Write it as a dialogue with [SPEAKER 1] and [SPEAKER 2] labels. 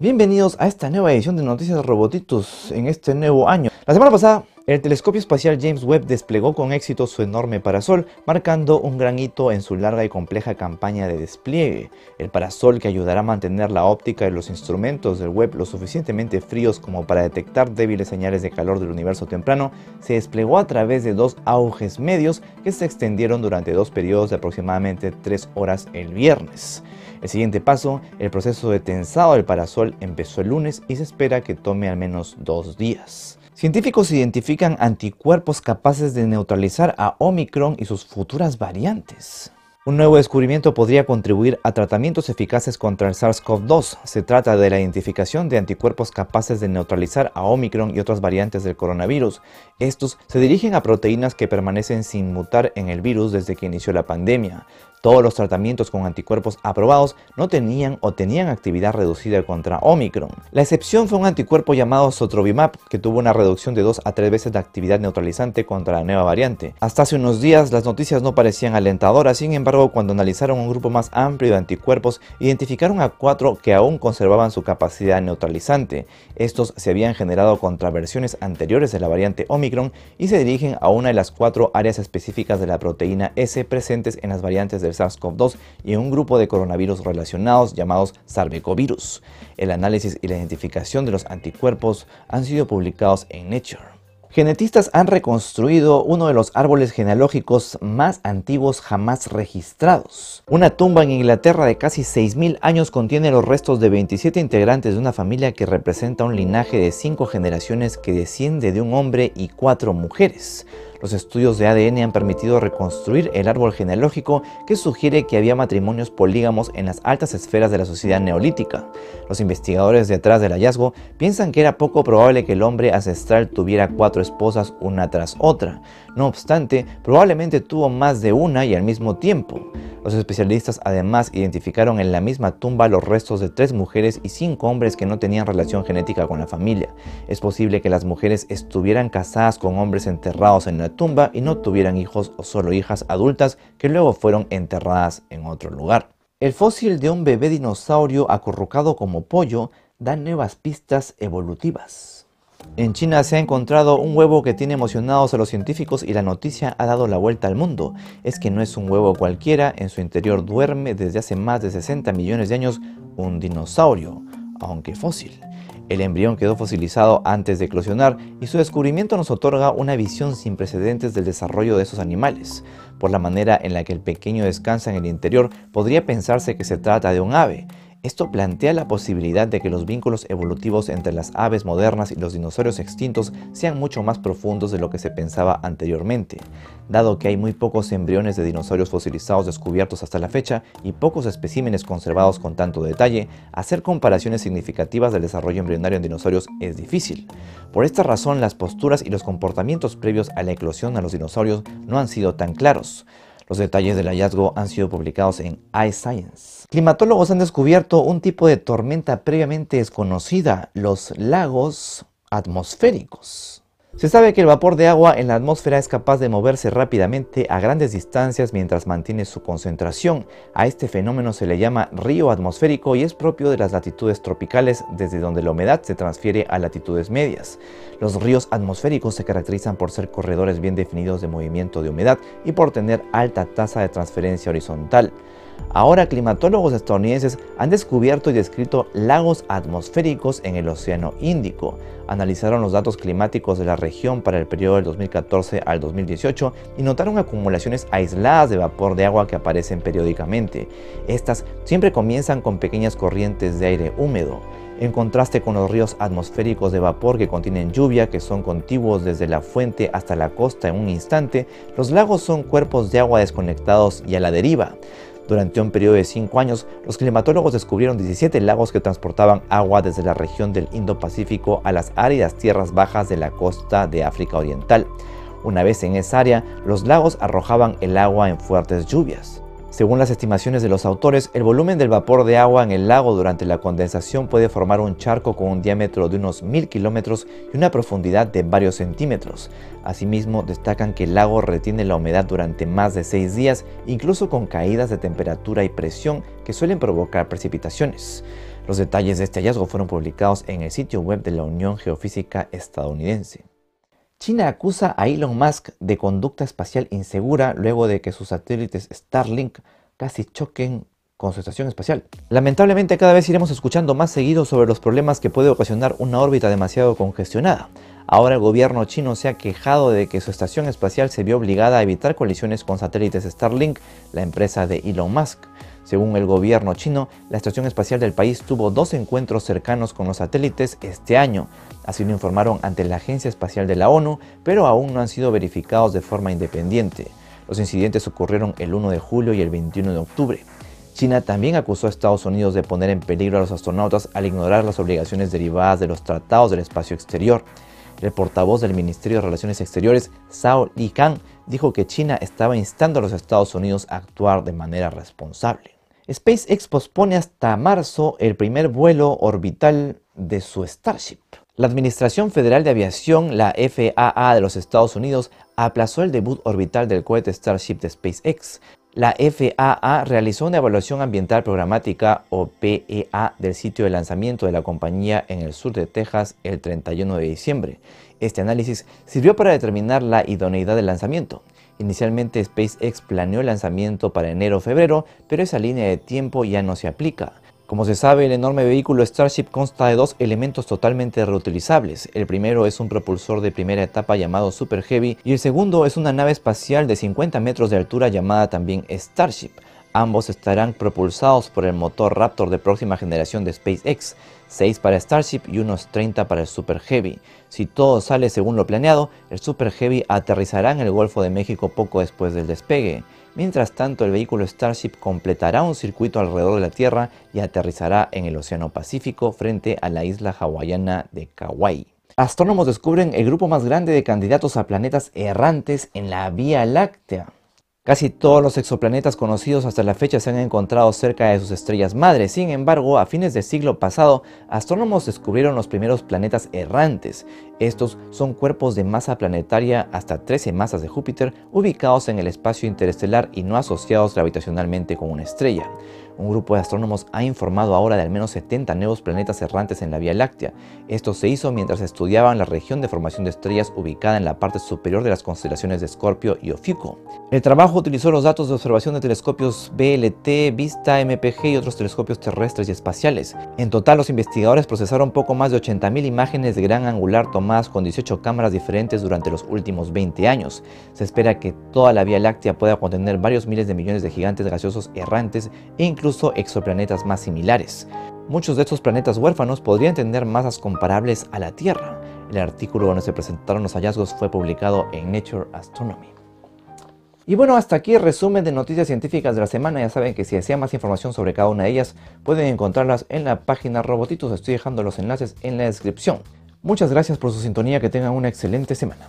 [SPEAKER 1] Bienvenidos a esta nueva edición de Noticias Robotitos en este nuevo año. La semana pasada, el telescopio espacial James Webb desplegó con éxito su enorme parasol, marcando un gran hito en su larga y compleja campaña de despliegue. El parasol que ayudará a mantener la óptica de los instrumentos del Webb lo suficientemente fríos como para detectar débiles señales de calor del universo temprano, se desplegó a través de dos auges medios que se extendieron durante dos periodos de aproximadamente tres horas el viernes. El siguiente paso, el proceso de tensado del parasol empezó el lunes y se espera que tome al menos dos días. Científicos identifican anticuerpos capaces de neutralizar a Omicron y sus futuras variantes. Un nuevo descubrimiento podría contribuir a tratamientos eficaces contra el SARS-CoV-2. Se trata de la identificación de anticuerpos capaces de neutralizar a Omicron y otras variantes del coronavirus. Estos se dirigen a proteínas que permanecen sin mutar en el virus desde que inició la pandemia. Todos los tratamientos con anticuerpos aprobados no tenían o tenían actividad reducida contra Omicron. La excepción fue un anticuerpo llamado Sotrovimab, que tuvo una reducción de 2 a 3 veces de actividad neutralizante contra la nueva variante. Hasta hace unos días las noticias no parecían alentadoras, sin embargo cuando analizaron un grupo más amplio de anticuerpos, identificaron a cuatro que aún conservaban su capacidad neutralizante. Estos se habían generado contra versiones anteriores de la variante Omicron y se dirigen a una de las cuatro áreas específicas de la proteína S presentes en las variantes de SARS-CoV-2 y un grupo de coronavirus relacionados llamados sarbecovirus. El análisis y la identificación de los anticuerpos han sido publicados en Nature. Genetistas han reconstruido uno de los árboles genealógicos más antiguos jamás registrados. Una tumba en Inglaterra de casi 6.000 años contiene los restos de 27 integrantes de una familia que representa un linaje de 5 generaciones que desciende de un hombre y 4 mujeres. Los estudios de ADN han permitido reconstruir el árbol genealógico que sugiere que había matrimonios polígamos en las altas esferas de la sociedad neolítica. Los investigadores detrás del hallazgo piensan que era poco probable que el hombre ancestral tuviera cuatro esposas una tras otra. No obstante, probablemente tuvo más de una y al mismo tiempo. Los especialistas además identificaron en la misma tumba los restos de tres mujeres y cinco hombres que no tenían relación genética con la familia. Es posible que las mujeres estuvieran casadas con hombres enterrados en la tumba y no tuvieran hijos o solo hijas adultas que luego fueron enterradas en otro lugar. El fósil de un bebé dinosaurio acurrucado como pollo da nuevas pistas evolutivas. En China se ha encontrado un huevo que tiene emocionados a los científicos y la noticia ha dado la vuelta al mundo. Es que no es un huevo cualquiera, en su interior duerme desde hace más de 60 millones de años un dinosaurio, aunque fósil. El embrión quedó fosilizado antes de eclosionar y su descubrimiento nos otorga una visión sin precedentes del desarrollo de esos animales. Por la manera en la que el pequeño descansa en el interior, podría pensarse que se trata de un ave. Esto plantea la posibilidad de que los vínculos evolutivos entre las aves modernas y los dinosaurios extintos sean mucho más profundos de lo que se pensaba anteriormente. Dado que hay muy pocos embriones de dinosaurios fosilizados descubiertos hasta la fecha y pocos especímenes conservados con tanto detalle, hacer comparaciones significativas del desarrollo embrionario en dinosaurios es difícil. Por esta razón, las posturas y los comportamientos previos a la eclosión a los dinosaurios no han sido tan claros. Los detalles del hallazgo han sido publicados en iScience. Climatólogos han descubierto un tipo de tormenta previamente desconocida, los lagos atmosféricos. Se sabe que el vapor de agua en la atmósfera es capaz de moverse rápidamente a grandes distancias mientras mantiene su concentración. A este fenómeno se le llama río atmosférico y es propio de las latitudes tropicales desde donde la humedad se transfiere a latitudes medias. Los ríos atmosféricos se caracterizan por ser corredores bien definidos de movimiento de humedad y por tener alta tasa de transferencia horizontal. Ahora climatólogos estadounidenses han descubierto y descrito lagos atmosféricos en el Océano Índico. Analizaron los datos climáticos de la región para el periodo del 2014 al 2018 y notaron acumulaciones aisladas de vapor de agua que aparecen periódicamente. Estas siempre comienzan con pequeñas corrientes de aire húmedo. En contraste con los ríos atmosféricos de vapor que contienen lluvia, que son contiguos desde la fuente hasta la costa en un instante, los lagos son cuerpos de agua desconectados y a la deriva. Durante un periodo de 5 años, los climatólogos descubrieron 17 lagos que transportaban agua desde la región del Indo-Pacífico a las áridas tierras bajas de la costa de África Oriental. Una vez en esa área, los lagos arrojaban el agua en fuertes lluvias. Según las estimaciones de los autores, el volumen del vapor de agua en el lago durante la condensación puede formar un charco con un diámetro de unos mil kilómetros y una profundidad de varios centímetros. Asimismo, destacan que el lago retiene la humedad durante más de seis días, incluso con caídas de temperatura y presión que suelen provocar precipitaciones. Los detalles de este hallazgo fueron publicados en el sitio web de la Unión Geofísica estadounidense. China acusa a Elon Musk de conducta espacial insegura luego de que sus satélites Starlink casi choquen con su estación espacial. Lamentablemente cada vez iremos escuchando más seguido sobre los problemas que puede ocasionar una órbita demasiado congestionada. Ahora el gobierno chino se ha quejado de que su estación espacial se vio obligada a evitar colisiones con satélites Starlink, la empresa de Elon Musk. Según el gobierno chino, la estación espacial del país tuvo dos encuentros cercanos con los satélites este año. Así lo informaron ante la Agencia Espacial de la ONU, pero aún no han sido verificados de forma independiente. Los incidentes ocurrieron el 1 de julio y el 21 de octubre. China también acusó a Estados Unidos de poner en peligro a los astronautas al ignorar las obligaciones derivadas de los tratados del espacio exterior. El portavoz del Ministerio de Relaciones Exteriores, Zhao Lijiang, dijo que China estaba instando a los Estados Unidos a actuar de manera responsable. SpaceX pospone hasta marzo el primer vuelo orbital de su Starship. La Administración Federal de Aviación, la FAA de los Estados Unidos, aplazó el debut orbital del cohete Starship de SpaceX la FAA realizó una evaluación ambiental programática o PEA del sitio de lanzamiento de la compañía en el sur de Texas el 31 de diciembre. Este análisis sirvió para determinar la idoneidad del lanzamiento. Inicialmente SpaceX planeó el lanzamiento para enero o febrero, pero esa línea de tiempo ya no se aplica. Como se sabe, el enorme vehículo Starship consta de dos elementos totalmente reutilizables. El primero es un propulsor de primera etapa llamado Super Heavy y el segundo es una nave espacial de 50 metros de altura llamada también Starship. Ambos estarán propulsados por el motor Raptor de próxima generación de SpaceX, 6 para Starship y unos 30 para el Super Heavy. Si todo sale según lo planeado, el Super Heavy aterrizará en el Golfo de México poco después del despegue. Mientras tanto, el vehículo Starship completará un circuito alrededor de la Tierra y aterrizará en el Océano Pacífico frente a la isla hawaiana de Kauai. Astrónomos descubren el grupo más grande de candidatos a planetas errantes en la Vía Láctea. Casi todos los exoplanetas conocidos hasta la fecha se han encontrado cerca de sus estrellas madres. Sin embargo, a fines del siglo pasado, astrónomos descubrieron los primeros planetas errantes. Estos son cuerpos de masa planetaria hasta 13 masas de Júpiter ubicados en el espacio interestelar y no asociados gravitacionalmente con una estrella. Un grupo de astrónomos ha informado ahora de al menos 70 nuevos planetas errantes en la Vía Láctea. Esto se hizo mientras estudiaban la región de formación de estrellas ubicada en la parte superior de las constelaciones de Escorpio y Ofiuco. El trabajo utilizó los datos de observación de telescopios BLT, Vista, MPG y otros telescopios terrestres y espaciales. En total, los investigadores procesaron poco más de 80.000 imágenes de gran angular tomadas con 18 cámaras diferentes durante los últimos 20 años. Se espera que toda la Vía Láctea pueda contener varios miles de millones de gigantes gaseosos errantes e incluso exoplanetas más similares. Muchos de estos planetas huérfanos podrían tener masas comparables a la Tierra. El artículo donde se presentaron los hallazgos fue publicado en Nature Astronomy. Y bueno, hasta aquí el resumen de noticias científicas de la semana. Ya saben que si desean más información sobre cada una de ellas, pueden encontrarlas en la página Robotitos. Estoy dejando los enlaces en la descripción. Muchas gracias por su sintonía, que tengan una excelente semana.